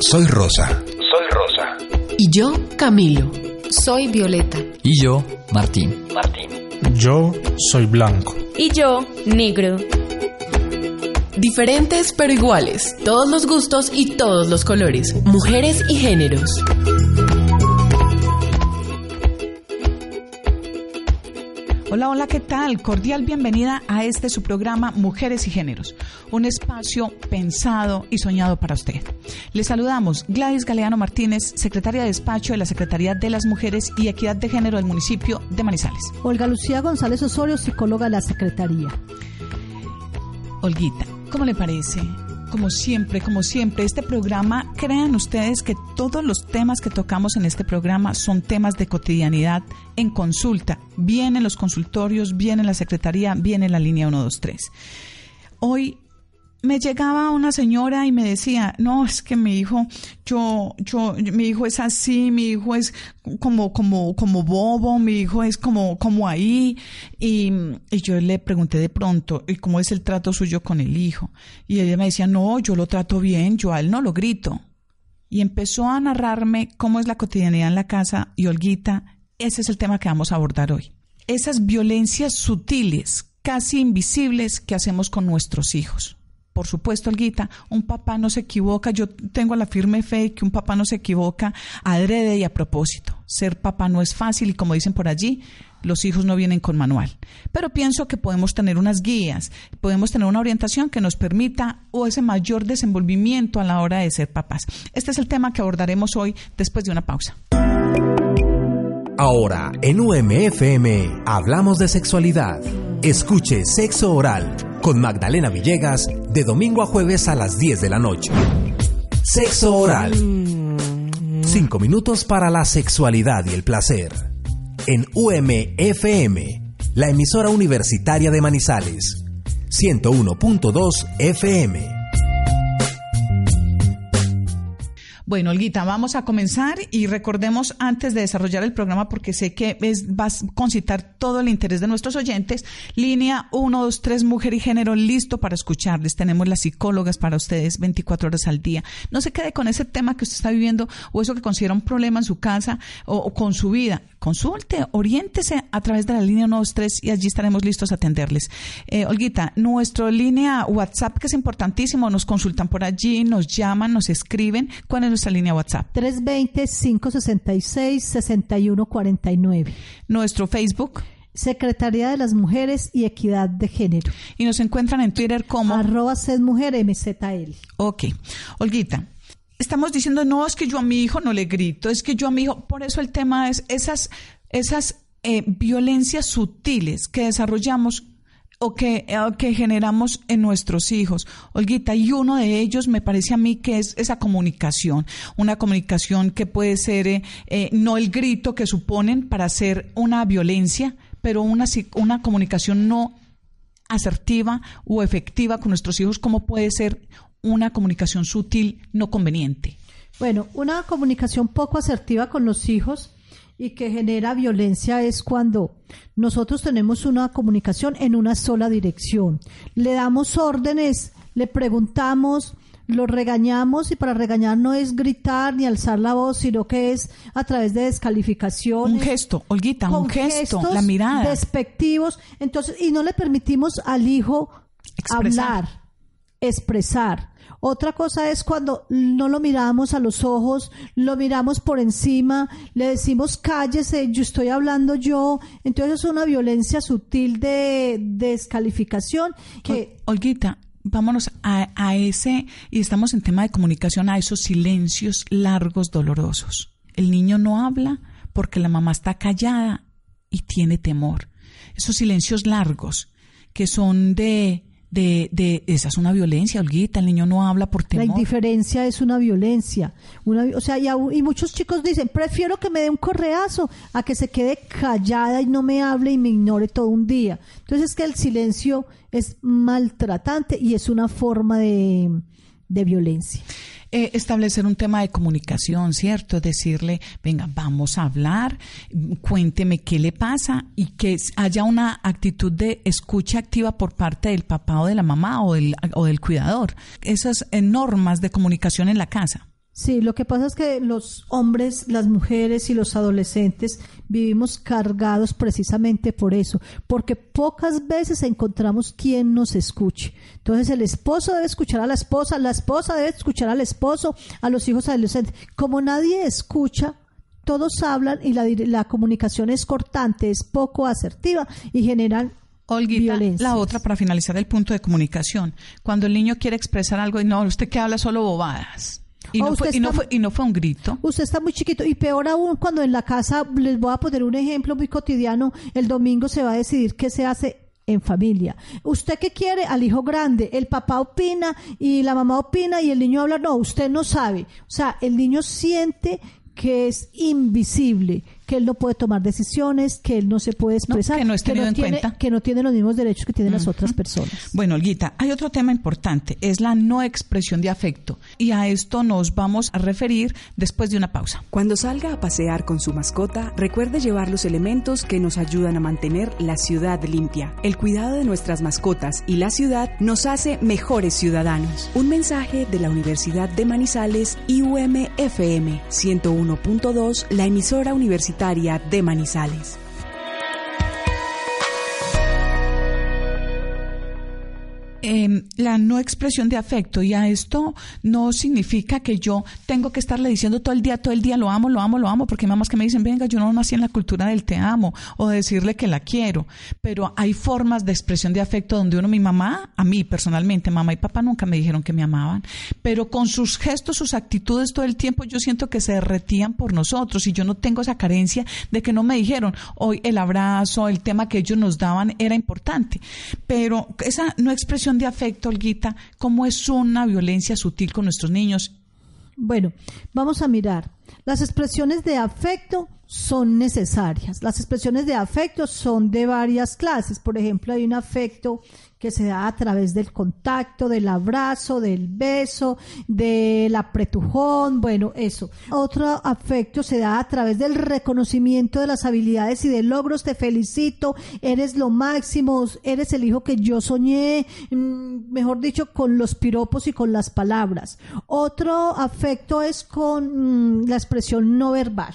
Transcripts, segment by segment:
Soy Rosa. Soy Rosa. Y yo, Camilo. Soy Violeta. Y yo, Martín. Martín. Yo soy Blanco. Y yo, Negro. Diferentes pero iguales. Todos los gustos y todos los colores. Mujeres y géneros. Hola, hola, ¿qué tal? Cordial bienvenida a este su programa Mujeres y Géneros, un espacio pensado y soñado para usted. Le saludamos Gladys Galeano Martínez, secretaria de despacho de la Secretaría de las Mujeres y Equidad de Género del municipio de Manizales. Olga Lucía González Osorio, psicóloga de la Secretaría. Olguita, ¿cómo le parece como siempre, como siempre, este programa, crean ustedes que todos los temas que tocamos en este programa son temas de cotidianidad en consulta, bien en los consultorios, bien en la secretaría, bien en la línea 123. Hoy me llegaba una señora y me decía, no, es que mi hijo, yo, yo, mi hijo es así, mi hijo es como, como, como bobo, mi hijo es como, como ahí. Y, y yo le pregunté de pronto, ¿y cómo es el trato suyo con el hijo? Y ella me decía, no, yo lo trato bien, yo a él no lo grito. Y empezó a narrarme cómo es la cotidianidad en la casa y Olguita, ese es el tema que vamos a abordar hoy. Esas violencias sutiles, casi invisibles que hacemos con nuestros hijos por supuesto, Olguita, un papá no se equivoca. Yo tengo la firme fe que un papá no se equivoca adrede y a propósito. Ser papá no es fácil y como dicen por allí, los hijos no vienen con manual. Pero pienso que podemos tener unas guías, podemos tener una orientación que nos permita o ese mayor desenvolvimiento a la hora de ser papás. Este es el tema que abordaremos hoy después de una pausa. Ahora, en UMFM, hablamos de sexualidad. Escuche Sexo Oral con Magdalena Villegas de domingo a jueves a las 10 de la noche. Sexo Oral. Cinco minutos para la sexualidad y el placer. En UMFM, la emisora universitaria de Manizales. 101.2 FM. Bueno, Olguita, vamos a comenzar y recordemos antes de desarrollar el programa, porque sé que es, vas a concitar todo el interés de nuestros oyentes, línea 123 Mujer y Género listo para escucharles. Tenemos las psicólogas para ustedes 24 horas al día. No se quede con ese tema que usted está viviendo o eso que considera un problema en su casa o, con su vida. Consulte, oriéntese a través de la línea 123 y allí estaremos listos a atenderles. Eh, Olguita, nuestra línea WhatsApp, que es importantísimo, nos consultan por allí, nos llaman, nos escriben. ¿Cuál es nuestra línea WhatsApp? 320-566-6149. Nuestro Facebook. Secretaría de las Mujeres y Equidad de Género. Y nos encuentran en Twitter como... Arroba MZL. Ok. Olguita, estamos diciendo, no, es que yo a mi hijo no le grito, es que yo a mi hijo... Por eso el tema es esas, esas eh, violencias sutiles que desarrollamos o que, que generamos en nuestros hijos. Olguita, y uno de ellos me parece a mí que es esa comunicación, una comunicación que puede ser eh, eh, no el grito que suponen para hacer una violencia, pero una, una comunicación no asertiva o efectiva con nuestros hijos, como puede ser una comunicación sutil no conveniente. Bueno, una comunicación poco asertiva con los hijos y que genera violencia es cuando nosotros tenemos una comunicación en una sola dirección. Le damos órdenes, le preguntamos, lo regañamos y para regañar no es gritar ni alzar la voz, sino que es a través de descalificación. Un gesto, Olguita, un gesto, la mirada. Despectivos. Entonces, y no le permitimos al hijo hablar, expresar. Otra cosa es cuando no lo miramos a los ojos, lo miramos por encima, le decimos cállese, yo estoy hablando yo. Entonces es una violencia sutil de, descalificación que... Olguita, vámonos a, a ese, y estamos en tema de comunicación, a esos silencios largos, dolorosos. El niño no habla porque la mamá está callada y tiene temor. Esos silencios largos que son de de, de esa es una violencia, Olguita, el niño no habla por temor. La indiferencia es una violencia. Una, o sea, y, y, muchos chicos dicen, prefiero que me dé un correazo a que se quede callada y no me hable y me ignore todo un día. Entonces es que el silencio es maltratante y es una forma de, de violencia. Eh, establecer un tema de comunicación, ¿cierto? Decirle, venga, vamos a hablar, cuénteme qué le pasa y que haya una actitud de escucha activa por parte del papá o de la mamá o del, o del cuidador. Esas normas de comunicación en la casa. Sí, lo que pasa es que los hombres, las mujeres y los adolescentes vivimos cargados precisamente por eso, porque pocas veces encontramos quien nos escuche. Entonces el esposo debe escuchar a la esposa, la esposa debe escuchar al esposo, a los hijos adolescentes. Como nadie escucha, todos hablan y la, la comunicación es cortante, es poco asertiva y generan Olguita, violencia. la otra para finalizar el punto de comunicación. Cuando el niño quiere expresar algo y no, usted que habla solo bobadas. Y, no fue, y, no fue, y no fue un grito. Usted está muy chiquito y peor aún cuando en la casa, les voy a poner un ejemplo muy cotidiano, el domingo se va a decidir qué se hace en familia. ¿Usted qué quiere? Al hijo grande. El papá opina y la mamá opina y el niño habla. No, usted no sabe. O sea, el niño siente que es invisible, que él no puede tomar decisiones, que él no se puede expresar, que no es tenido en tiene, cuenta. que no tiene los mismos derechos que tienen las otras personas. Bueno, Olguita, hay otro tema importante, es la no expresión de afecto. Y a esto nos vamos a referir después de una pausa. Cuando salga a pasear con su mascota, recuerde llevar los elementos que nos ayudan a mantener la ciudad limpia. El cuidado de nuestras mascotas y la ciudad nos hace mejores ciudadanos. Un mensaje de la Universidad de Manizales IUM FM 101.2, la emisora universitaria de Manizales. Eh, la no expresión de afecto. Y a esto no significa que yo tengo que estarle diciendo todo el día, todo el día lo amo, lo amo, lo amo, porque hay mamás que me dicen, venga, yo no nací en la cultura del te amo o de decirle que la quiero, pero hay formas de expresión de afecto donde uno, mi mamá, a mí personalmente, mamá y papá nunca me dijeron que me amaban, pero con sus gestos, sus actitudes todo el tiempo yo siento que se derretían por nosotros y yo no tengo esa carencia de que no me dijeron, hoy el abrazo, el tema que ellos nos daban era importante, pero esa no expresión de afecto, Olguita, ¿cómo es una violencia sutil con nuestros niños? Bueno, vamos a mirar. Las expresiones de afecto son necesarias. Las expresiones de afecto son de varias clases. Por ejemplo, hay un afecto que se da a través del contacto, del abrazo, del beso, del apretujón, bueno, eso. Otro afecto se da a través del reconocimiento de las habilidades y de logros. Te felicito, eres lo máximo, eres el hijo que yo soñé, mm, mejor dicho, con los piropos y con las palabras. Otro afecto es con mm, la expresión no verbal.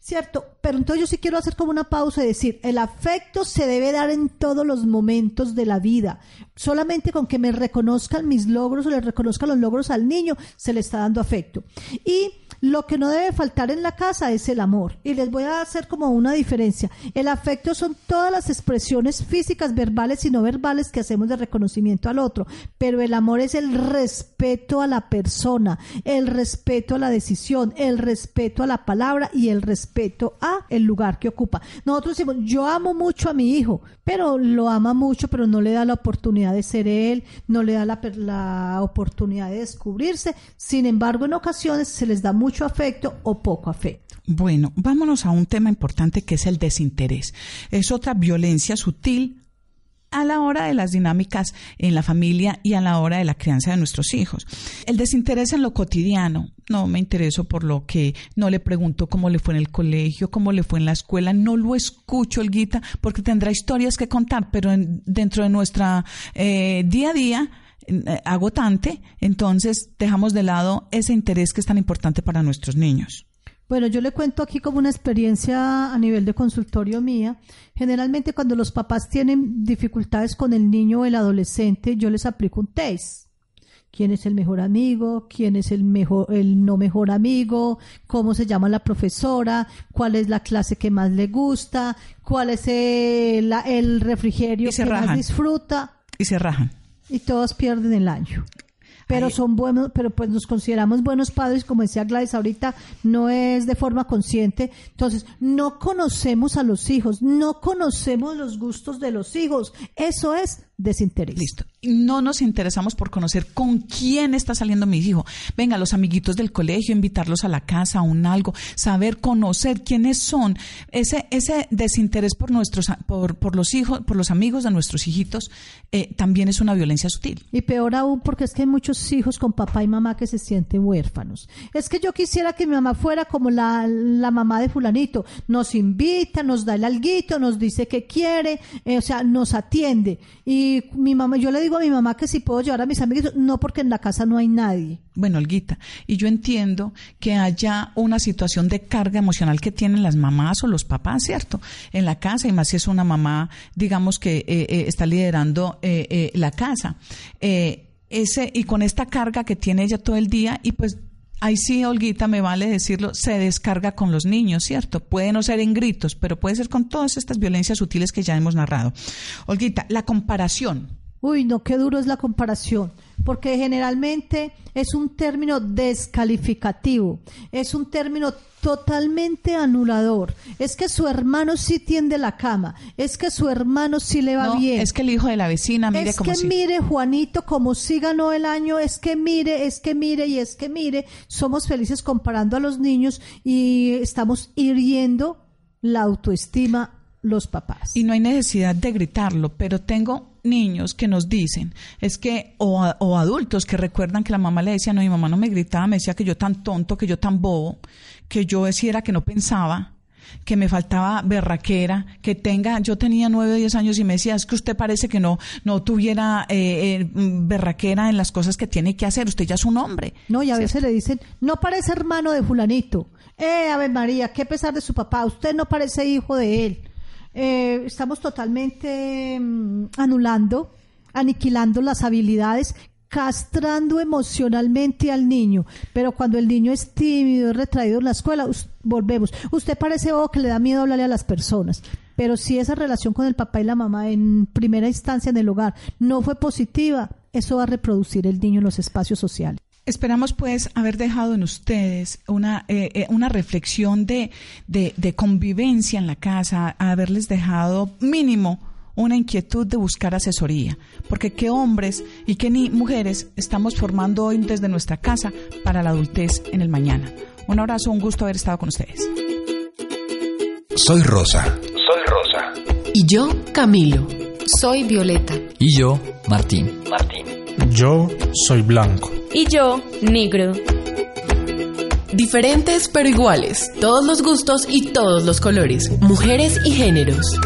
¿Cierto? Pero entonces yo sí quiero hacer como una pausa y decir, el afecto se debe dar en todos los momentos de la vida. Solamente con que me reconozcan mis logros o le reconozcan los logros al niño, se le está dando afecto. Y lo que no debe faltar en la casa es el amor. Y les voy a hacer como una diferencia. El afecto son todas las expresiones físicas, verbales y no verbales que hacemos de reconocimiento al otro. Pero el amor es el respeto a la persona, el respeto a la decisión, el respeto a la palabra y el respeto a el lugar que ocupa. Nosotros decimos, yo amo mucho a mi hijo, pero lo ama mucho, pero no le da la oportunidad de ser él, no le da la, la oportunidad de descubrirse. Sin embargo, en ocasiones se les da mucho afecto o poco afecto. Bueno, vámonos a un tema importante que es el desinterés. Es otra violencia sutil a la hora de las dinámicas en la familia y a la hora de la crianza de nuestros hijos. El desinterés en lo cotidiano. No me intereso por lo que no le pregunto cómo le fue en el colegio, cómo le fue en la escuela, no lo escucho el guita porque tendrá historias que contar, pero en- dentro de nuestra eh, día a día agotante, entonces dejamos de lado ese interés que es tan importante para nuestros niños. Bueno, yo le cuento aquí como una experiencia a nivel de consultorio mía. Generalmente cuando los papás tienen dificultades con el niño o el adolescente, yo les aplico un test. ¿Quién es el mejor amigo? ¿Quién es el mejor, el no mejor amigo? ¿Cómo se llama la profesora? ¿Cuál es la clase que más le gusta? ¿Cuál es el, refrigerio que más disfruta? Y se rajan. Y todos pierden el año. Pero Ay. son buenos, pero pues nos consideramos buenos padres, como decía Gladys ahorita, no es de forma consciente. Entonces, no conocemos a los hijos, no conocemos los gustos de los hijos. Eso es desinterés. Listo. No nos interesamos por conocer con quién está saliendo mi hijo. Venga, los amiguitos del colegio, invitarlos a la casa, a un algo, saber, conocer quiénes son. Ese, ese desinterés por nuestros, por, por los hijos, por los amigos de nuestros hijitos, eh, también es una violencia sutil. Y peor aún porque es que hay muchos hijos con papá y mamá que se sienten huérfanos. Es que yo quisiera que mi mamá fuera como la, la mamá de fulanito. Nos invita, nos da el alguito, nos dice que quiere, eh, o sea, nos atiende. Y mi mamá, yo le digo a mi mamá que si puedo llevar a mis amigos, no porque en la casa no hay nadie. Bueno, Olguita, y yo entiendo que haya una situación de carga emocional que tienen las mamás o los papás, ¿cierto? En la casa, y más si es una mamá, digamos, que eh, eh, está liderando eh, la casa. ese, y con esta carga que tiene ella todo el día, y pues ahí sí, Olguita, me vale decirlo, se descarga con los niños, ¿cierto? Puede no ser en gritos, pero puede ser con todas estas violencias sutiles que ya hemos narrado. Olguita, la comparación. Uy, no, qué duro es la comparación porque generalmente es un término descalificativo, es un término totalmente anulador. Es que su hermano sí tiende la cama, es que su hermano sí le va bien. Es que el hijo de la vecina, mire es que mire Juanito como sí ganó el año, es que mire, es que mire y es que mire. Somos felices comparando a los niños y estamos hiriendo la autoestima los papás. Y no hay necesidad de gritarlo, pero tengo niños que nos dicen, es que, o, o, adultos que recuerdan que la mamá le decía, no, mi mamá no me gritaba, me decía que yo tan tonto, que yo tan bobo, que yo decía que no pensaba, que me faltaba berraquera, que tenga, yo tenía nueve o diez años y me decía, es que usted parece que no, no tuviera eh, eh berraquera en las cosas que tiene que hacer, usted ya es un hombre. No, y a veces le dicen, no parece hermano de fulanito. Eh, Ave María, qué pesar de su papá, usted no parece hijo de él eh, estamos totalmente mm, anulando, aniquilando las habilidades, castrando emocionalmente al niño. Pero cuando el niño es tímido, es retraído en la escuela, volvemos. Usted parece que le da miedo hablarle a las personas. Pero si esa relación con el papá y la mamá en primera instancia en el hogar no fue positiva, eso va a reproducir el niño en los espacios sociales. Esperamos pues haber dejado en ustedes una, eh, eh, una reflexión de, de, convivencia en la casa, haberles dejado mínimo una inquietud de buscar asesoría, porque qué hombres y qué ni mujeres estamos formando hoy desde nuestra casa para la adultez en el mañana. Un abrazo, un gusto haber estado con ustedes. Soy Rosa. Soy Rosa. Y yo, Camilo. Soy Violeta. Y yo, Martín. Martín. Yo soy Blanco. Y yo, negro. Diferentes pero iguales, todos los gustos y todos los colores, mujeres y géneros.